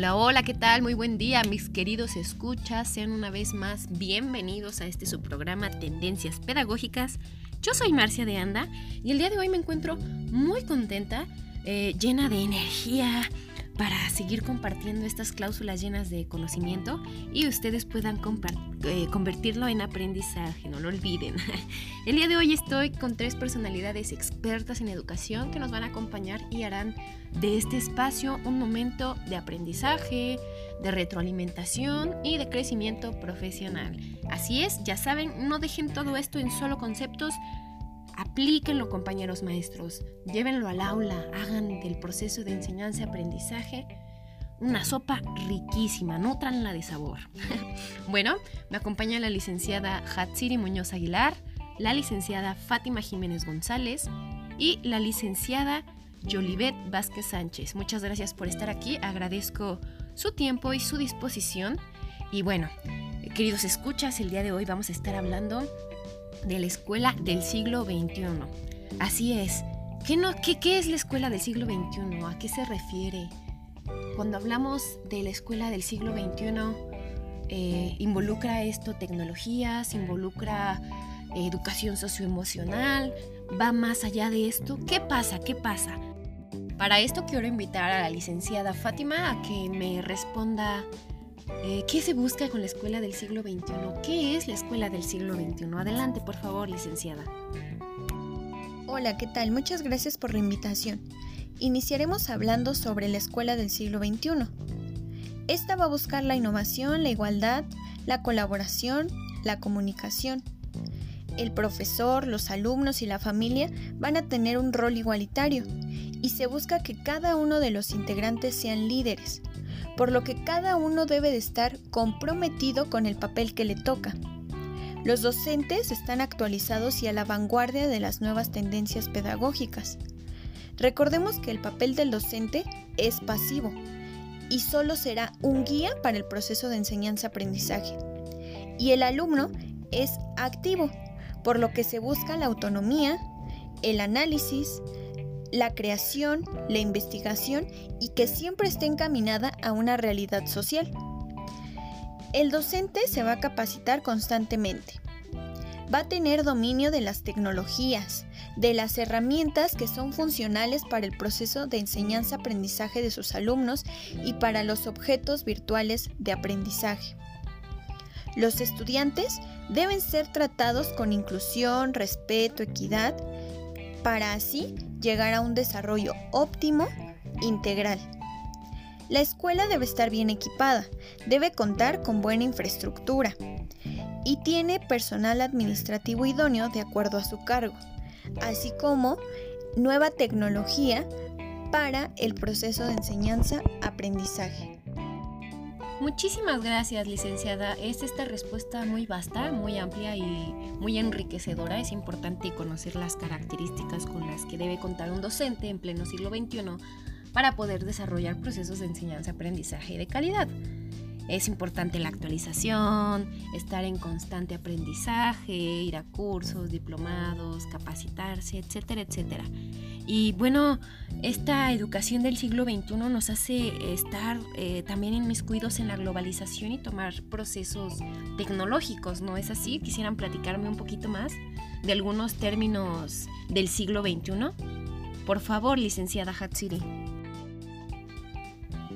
Hola, hola, ¿qué tal? Muy buen día, mis queridos escuchas. Sean una vez más bienvenidos a este subprograma Tendencias Pedagógicas. Yo soy Marcia de Anda y el día de hoy me encuentro muy contenta, eh, llena de energía, para seguir compartiendo estas cláusulas llenas de conocimiento y ustedes puedan eh, convertirlo en aprendizaje, no lo olviden. El día de hoy estoy con tres personalidades expertas en educación que nos van a acompañar y harán de este espacio un momento de aprendizaje, de retroalimentación y de crecimiento profesional. Así es, ya saben, no dejen todo esto en solo conceptos, Aplíquenlo compañeros maestros, llévenlo al aula, hagan del proceso de enseñanza-aprendizaje una sopa riquísima, nutranla de sabor. bueno, me acompaña la licenciada Hatsiri Muñoz Aguilar, la licenciada Fátima Jiménez González y la licenciada Yolivet Vázquez Sánchez. Muchas gracias por estar aquí, agradezco su tiempo y su disposición. Y bueno, queridos escuchas, el día de hoy vamos a estar hablando de la escuela del siglo XXI. Así es. ¿Qué, no, qué, es la escuela del siglo XXI? ¿A qué se refiere? Cuando hablamos de la escuela del siglo XXI, eh, involucra esto tecnologías, involucra eh, educación socioemocional, va más allá de esto. ¿Qué pasa? ¿Qué pasa? Para esto quiero invitar a la licenciada Fátima a que me responda eh, ¿Qué se busca con la escuela del siglo XXI? ¿Qué es la escuela del siglo XXI? Adelante, por favor, licenciada. Hola, ¿qué tal? Muchas gracias por la invitación. Iniciaremos hablando sobre la escuela del siglo XXI. Esta va a buscar la innovación, la igualdad, la colaboración, la comunicación. El profesor, los alumnos y la familia van a tener un rol igualitario y se busca que cada uno de los integrantes sean líderes, por lo que cada uno debe de estar comprometido con el papel que le toca. Los docentes están actualizados y a la vanguardia de las nuevas tendencias pedagógicas. Recordemos que el papel del docente es pasivo y solo será un guía para el proceso de enseñanza-aprendizaje. Y el alumno es activo, por lo que se busca la autonomía, el análisis, la creación, la investigación y que siempre esté encaminada a una realidad social. El docente se va a capacitar constantemente. Va a tener dominio de las tecnologías, de las herramientas que son funcionales para el proceso de enseñanza-aprendizaje de sus alumnos y para los objetos virtuales de aprendizaje. Los estudiantes deben ser tratados con inclusión, respeto, equidad, para así llegar a un desarrollo óptimo integral. La escuela debe estar bien equipada, debe contar con buena infraestructura y tiene personal administrativo idóneo de acuerdo a su cargo, así como nueva tecnología para el proceso de enseñanza-aprendizaje. Muchísimas gracias, licenciada. Es esta respuesta muy vasta, muy amplia y muy enriquecedora. Es importante conocer las características con las que debe contar un docente en pleno siglo XXI para poder desarrollar procesos de enseñanza-aprendizaje de calidad. Es importante la actualización, estar en constante aprendizaje, ir a cursos, diplomados, capacitarse, etcétera, etcétera. Y bueno, esta educación del siglo XXI nos hace estar eh, también inmiscuidos en la globalización y tomar procesos tecnológicos, ¿no es así? ¿Quisieran platicarme un poquito más de algunos términos del siglo XXI? Por favor, licenciada Hatsiri.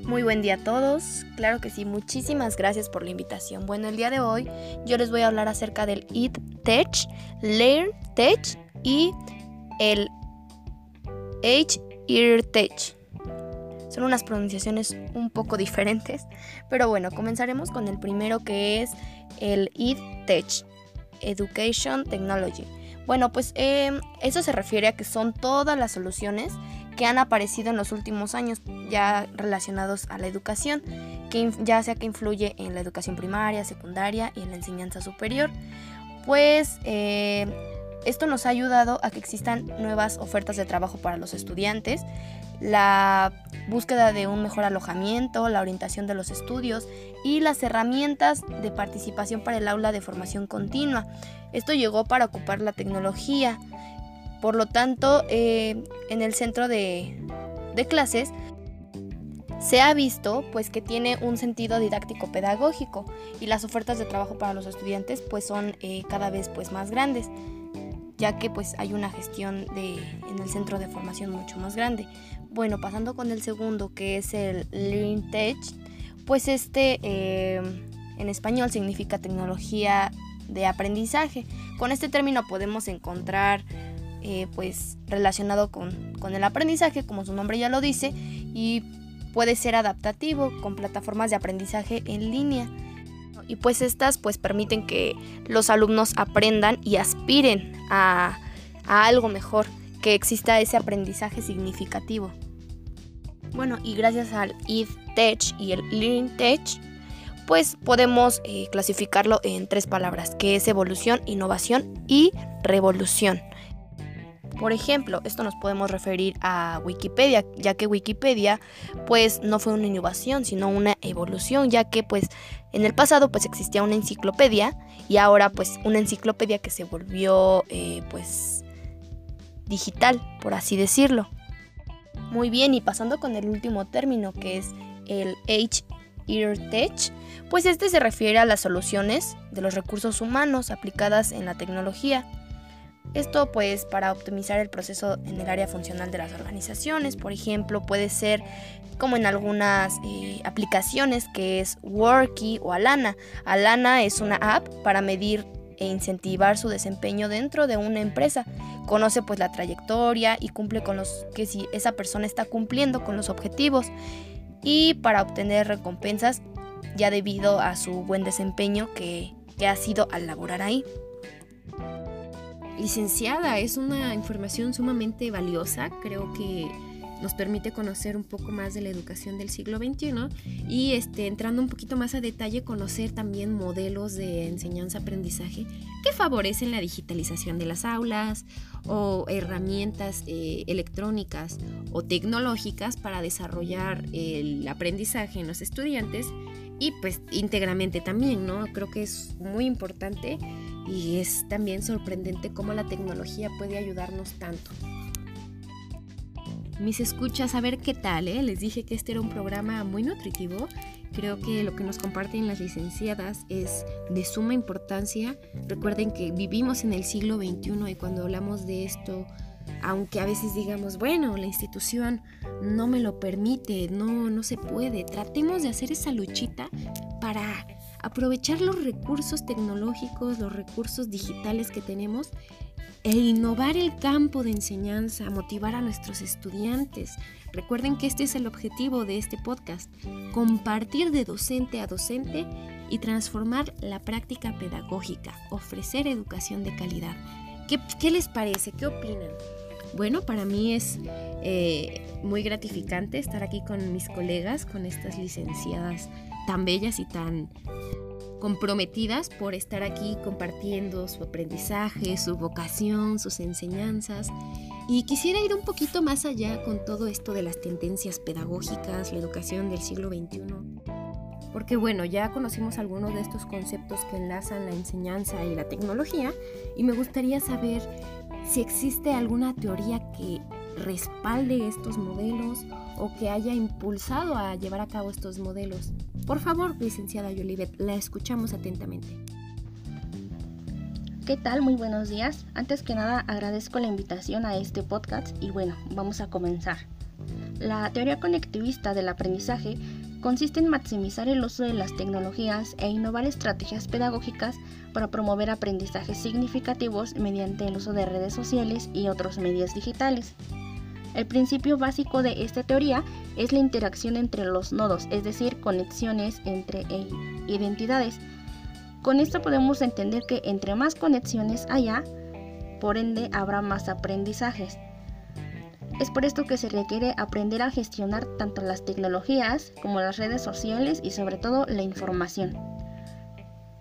Muy buen día a todos. Claro que sí, muchísimas gracias por la invitación. Bueno, el día de hoy yo les voy a hablar acerca del Eat Tech, Learn Tech y el H Ear Tech. Son unas pronunciaciones un poco diferentes, pero bueno, comenzaremos con el primero que es el Eat Tech, Education Technology. Bueno, pues em, eso se refiere a que son todas las soluciones que han aparecido en los últimos años ya relacionados a la educación, que ya sea que influye en la educación primaria, secundaria y en la enseñanza superior. Pues eh, esto nos ha ayudado a que existan nuevas ofertas de trabajo para los estudiantes, la búsqueda de un mejor alojamiento, la orientación de los estudios y las herramientas de participación para el aula de formación continua. Esto llegó para ocupar la tecnología. Por lo tanto, eh, en el centro de, clases se ha visto pues que tiene un sentido didáctico pedagógico y las ofertas de trabajo para los estudiantes pues son eh, cada vez pues más grandes ya que pues hay una gestión de, en el centro de formación mucho más grande. Bueno, pasando con el segundo que es el Learning Tech, pues este eh, en español significa tecnología de aprendizaje. Con este término podemos encontrar eh, pues relacionado con, con el aprendizaje, como su nombre ya lo dice, y puede ser adaptativo con plataformas de aprendizaje en línea. Y pues estas pues permiten que los alumnos aprendan y aspiren a, a algo mejor, que exista ese aprendizaje significativo. Bueno, y gracias al EdTech y el Learning Tech, pues podemos eh, clasificarlo en tres palabras, que es evolución, innovación y revolución. Por ejemplo, esto nos podemos referir a Wikipedia, ya que Wikipedia pues no fue una innovación, sino una evolución, ya que pues en el pasado pues existía una enciclopedia y ahora pues una enciclopedia que se volvió eh, pues digital, por así decirlo. Muy bien, y pasando con el último término que es el H EarTech, pues este se refiere a las soluciones de los recursos humanos aplicadas en la tecnología. Esto pues para optimizar el proceso en el área funcional de las organizaciones, por ejemplo, puede ser como en algunas eh, aplicaciones que es Worky o Alana. Alana es una app para medir e incentivar su desempeño dentro de una empresa. Conoce pues la trayectoria y cumple con los que si esa persona está cumpliendo con los objetivos y para obtener recompensas ya debido a su buen desempeño que, que ha sido al laborar ahí. Licenciada, es una información sumamente valiosa, creo que nos permite conocer un poco más de la educación del siglo XXI y este, entrando un poquito más a detalle, conocer también modelos de enseñanza-aprendizaje que favorecen la digitalización de las aulas o herramientas eh, electrónicas o tecnológicas para desarrollar el aprendizaje en los estudiantes y pues íntegramente también, ¿no? Creo que es muy importante y es también sorprendente cómo la tecnología puede ayudarnos tanto. Mis escuchas, a ver qué tal, ¿eh? Les dije que este era un programa muy nutritivo. Creo que lo que nos comparten las licenciadas es de suma importancia. Recuerden que vivimos en el siglo XXI y cuando hablamos de esto, aunque a veces digamos, bueno, la institución no me lo permite, no, no se puede, tratemos de hacer esa luchita para aprovechar los recursos tecnológicos, los recursos digitales que tenemos e innovar el campo de enseñanza, motivar a nuestros estudiantes. Recuerden que este es el objetivo de este podcast, compartir de docente a docente y transformar la práctica pedagógica, ofrecer educación de calidad. ¿Qué, les parece? ¿Qué opinan? Bueno, para mí es eh, muy gratificante estar aquí con mis colegas, con estas licenciadas tan bellas y tan comprometidas por estar aquí compartiendo su aprendizaje, su vocación, sus enseñanzas. Y quisiera ir un poquito más allá con todo esto de las tendencias pedagógicas, la educación del siglo XXI. Porque bueno, ya conocimos algunos de estos conceptos que enlazan la enseñanza y la tecnología y me gustaría saber si existe alguna teoría que respalde estos modelos o que haya impulsado a llevar a cabo estos modelos. Por favor, licenciada Yolivet, la escuchamos atentamente. ¿Qué tal? Muy buenos días. Antes que nada agradezco la invitación a este podcast y bueno, vamos a comenzar. La teoría conectivista del aprendizaje consiste en maximizar el uso de las tecnologías e innovar estrategias pedagógicas para promover aprendizajes significativos mediante el uso de redes sociales y otros medios digitales. El principio básico de esta teoría es la interacción entre los nodos, es decir, conexiones entre e identidades. Con esto podemos entender que entre más conexiones haya, por ende habrá más aprendizajes. Es por esto que se requiere aprender a gestionar tanto las tecnologías como las redes sociales y sobre todo la información.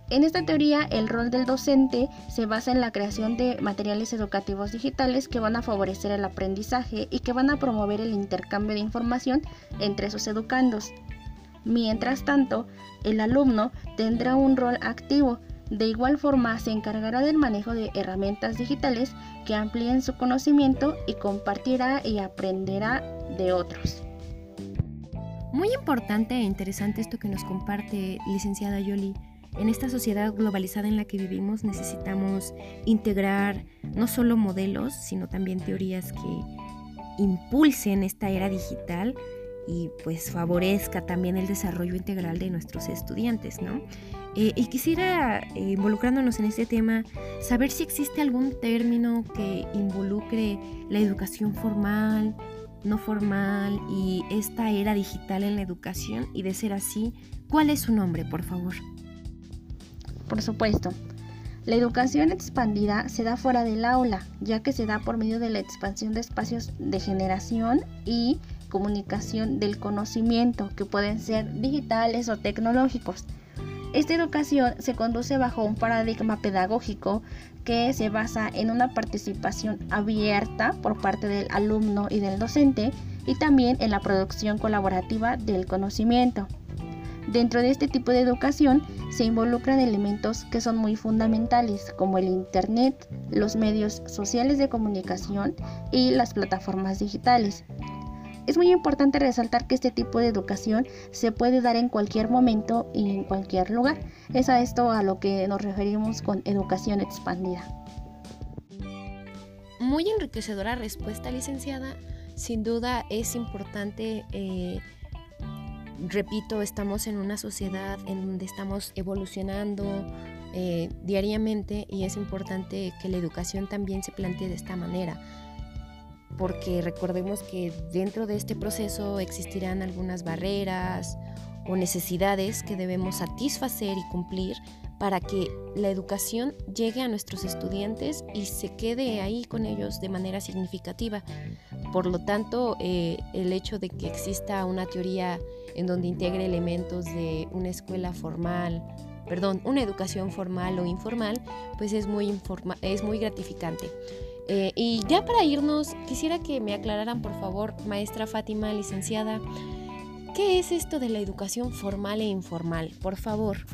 En esta teoría, el rol del docente se basa en la creación de materiales educativos digitales que van a favorecer el aprendizaje y que van a promover el intercambio de información entre sus educandos. Mientras tanto, el alumno tendrá un rol activo. De igual forma, se encargará del manejo de herramientas digitales que amplíen su conocimiento y compartirá y aprenderá de otros. Muy importante e interesante esto que nos comparte licenciada Yoli. En esta sociedad globalizada en la que vivimos necesitamos integrar no solo modelos, sino también teorías que impulsen esta era digital y pues favorezca también el desarrollo integral de nuestros estudiantes, ¿no? Eh, y quisiera, eh, involucrándonos en este tema, saber si existe algún término que involucre la educación formal, no formal y esta era digital en la educación y de ser así, ¿cuál es su nombre, por favor? Por supuesto. La educación expandida se da fuera del aula, ya que se da por medio de la expansión de espacios de generación y comunicación del conocimiento, que pueden ser digitales o tecnológicos. Esta educación se conduce bajo un paradigma pedagógico que se basa en una participación abierta por parte del alumno y del docente y también en la producción colaborativa del conocimiento. Dentro de este tipo de educación se involucran elementos que son muy fundamentales como el Internet, los medios sociales de comunicación y las plataformas digitales. Es muy importante resaltar que este tipo de educación se puede dar en cualquier momento y en cualquier lugar. Es a esto a lo que nos referimos con educación expandida. Muy enriquecedora respuesta, licenciada. Sin duda es importante, eh, repito, estamos en una sociedad en donde estamos evolucionando eh, diariamente y es importante que la educación también se plantee de esta manera porque recordemos que dentro de este proceso existirán algunas barreras o necesidades que debemos satisfacer y cumplir para que la educación llegue a nuestros estudiantes y se quede ahí con ellos de manera significativa. Por lo tanto, eh, el hecho de que exista una teoría en donde integre elementos de una escuela formal, perdón, una educación formal o informal, pues es muy, es muy gratificante. Eh, y ya para irnos, quisiera que me aclararan, por favor, maestra Fátima, licenciada, ¿qué es esto de la educación formal e informal? Por favor.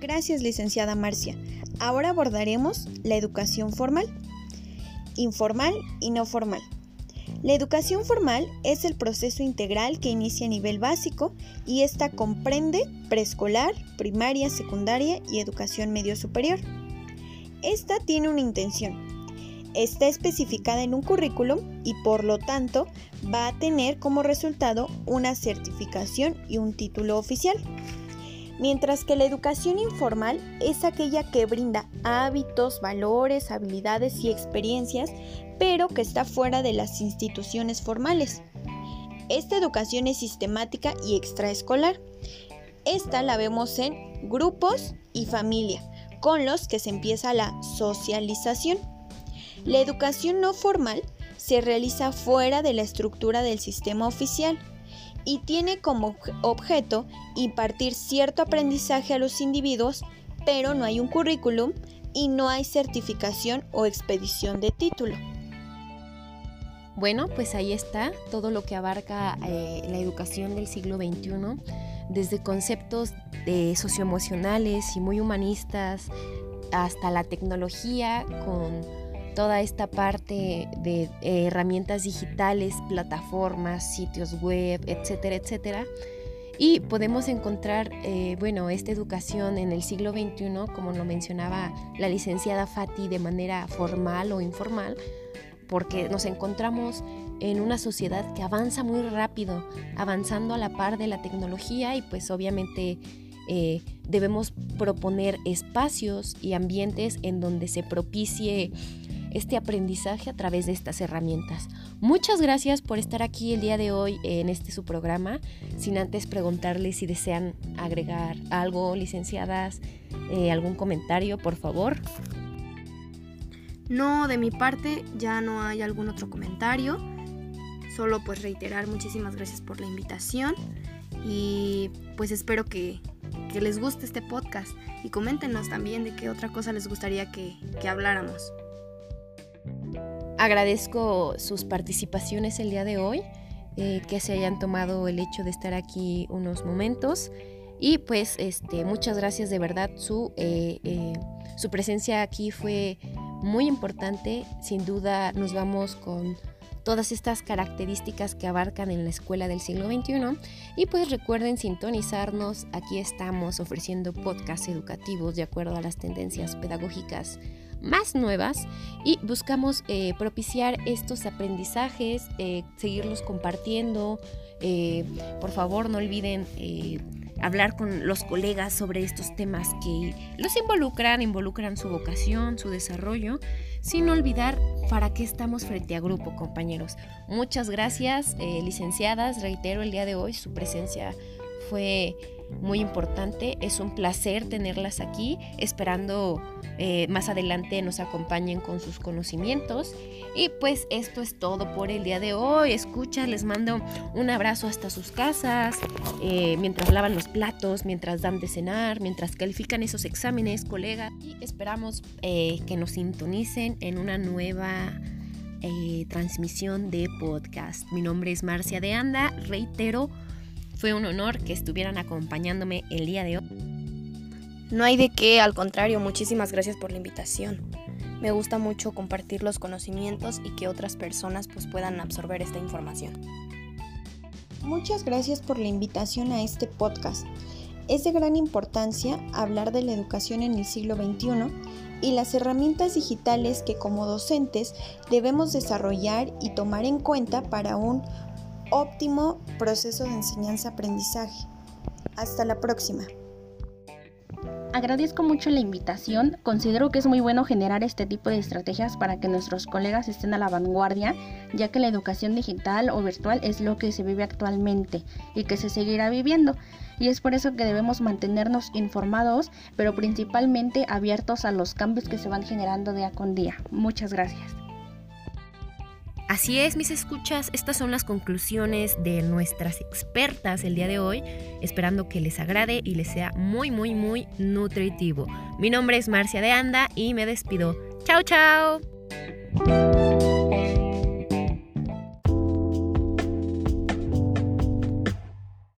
Gracias, licenciada Marcia. Ahora abordaremos la educación formal, informal y no formal. La educación formal es el proceso integral que inicia a nivel básico y esta comprende preescolar, primaria, secundaria y educación medio superior. Esta tiene una intención, está especificada en un currículum y por lo tanto va a tener como resultado una certificación y un título oficial. Mientras que la educación informal es aquella que brinda hábitos, valores, habilidades y experiencias, pero que está fuera de las instituciones formales. Esta educación es sistemática y extraescolar. Esta la vemos en grupos y familia, con los que se empieza la socialización. La educación no formal se realiza fuera de la estructura del sistema oficial y tiene como objeto impartir cierto aprendizaje a los individuos, pero no hay un currículum y no hay certificación o expedición de título. Bueno, pues ahí está todo lo que abarca eh, la educación del siglo XXI, desde conceptos de socioemocionales y muy humanistas hasta la tecnología con toda esta parte de eh, herramientas digitales, plataformas, sitios web, etcétera, etcétera. Y podemos encontrar, eh, bueno, esta educación en el siglo XXI, como lo mencionaba la licenciada Fati, de manera formal o informal, porque nos encontramos en una sociedad que avanza muy rápido, avanzando a la par de la tecnología y pues obviamente eh, debemos proponer espacios y ambientes en donde se propicie este aprendizaje a través de estas herramientas. Muchas gracias por estar aquí el día de hoy en este su programa, sin antes preguntarles si desean agregar algo, licenciadas, eh, algún comentario, por favor. No, de mi parte ya no hay algún otro comentario. Solo pues reiterar muchísimas gracias por la invitación y pues espero que, les guste este podcast y coméntenos también de qué otra cosa les gustaría que habláramos. Agradezco sus participaciones el día de hoy, eh, que se hayan tomado el hecho de estar aquí unos momentos. Y pues este, muchas gracias de verdad. Su, eh, eh, su presencia aquí fue muy importante. Sin duda nos vamos con todas estas características que abarcan en la escuela del siglo XXI. Y pues recuerden sintonizarnos, aquí estamos ofreciendo podcasts educativos de acuerdo a las tendencias pedagógicas más nuevas y buscamos eh, propiciar estos aprendizajes, eh, seguirlos compartiendo. Eh, por favor, no olviden hablar con los colegas sobre estos temas que los involucran, involucran su vocación, su desarrollo, sin olvidar para qué estamos frente a grupo, compañeros. Muchas gracias, licenciadas. Reitero el día de hoy, su presencia fue muy importante. Es un placer tenerlas aquí, esperando eh, más adelante nos acompañen con sus conocimientos. Y pues esto es todo por el día de hoy. Escucha, les mando un abrazo hasta sus casas, eh, mientras lavan los platos, mientras dan de cenar, mientras califican esos exámenes, colegas. Y esperamos eh, que nos sintonicen en una nueva... transmisión de podcast. Mi nombre es Marcia de Anda, reitero, fue un honor que estuvieran acompañándome el día de hoy. No hay de qué, al contrario, muchísimas gracias por la invitación. Me gusta mucho compartir los conocimientos y que otras personas pues puedan absorber esta información. Muchas gracias por la invitación a este podcast. Es de gran importancia hablar de la educación en el siglo XXI y las herramientas digitales que como docentes debemos desarrollar y tomar en cuenta para un óptimo proceso de enseñanza-aprendizaje. Hasta la próxima. Agradezco mucho la invitación, considero que es muy bueno generar este tipo de estrategias para que nuestros colegas estén a la vanguardia, ya que la educación digital o virtual es lo que se vive actualmente y que se seguirá viviendo. Y es por eso que debemos mantenernos informados, pero principalmente abiertos a los cambios que se van generando día con día. Muchas gracias. Así es, mis escuchas, estas son las conclusiones de nuestras expertas el día de hoy, esperando que les agrade y les sea muy, muy, muy nutritivo. Mi nombre es Marcia de Anda y me despido. Chao, chao.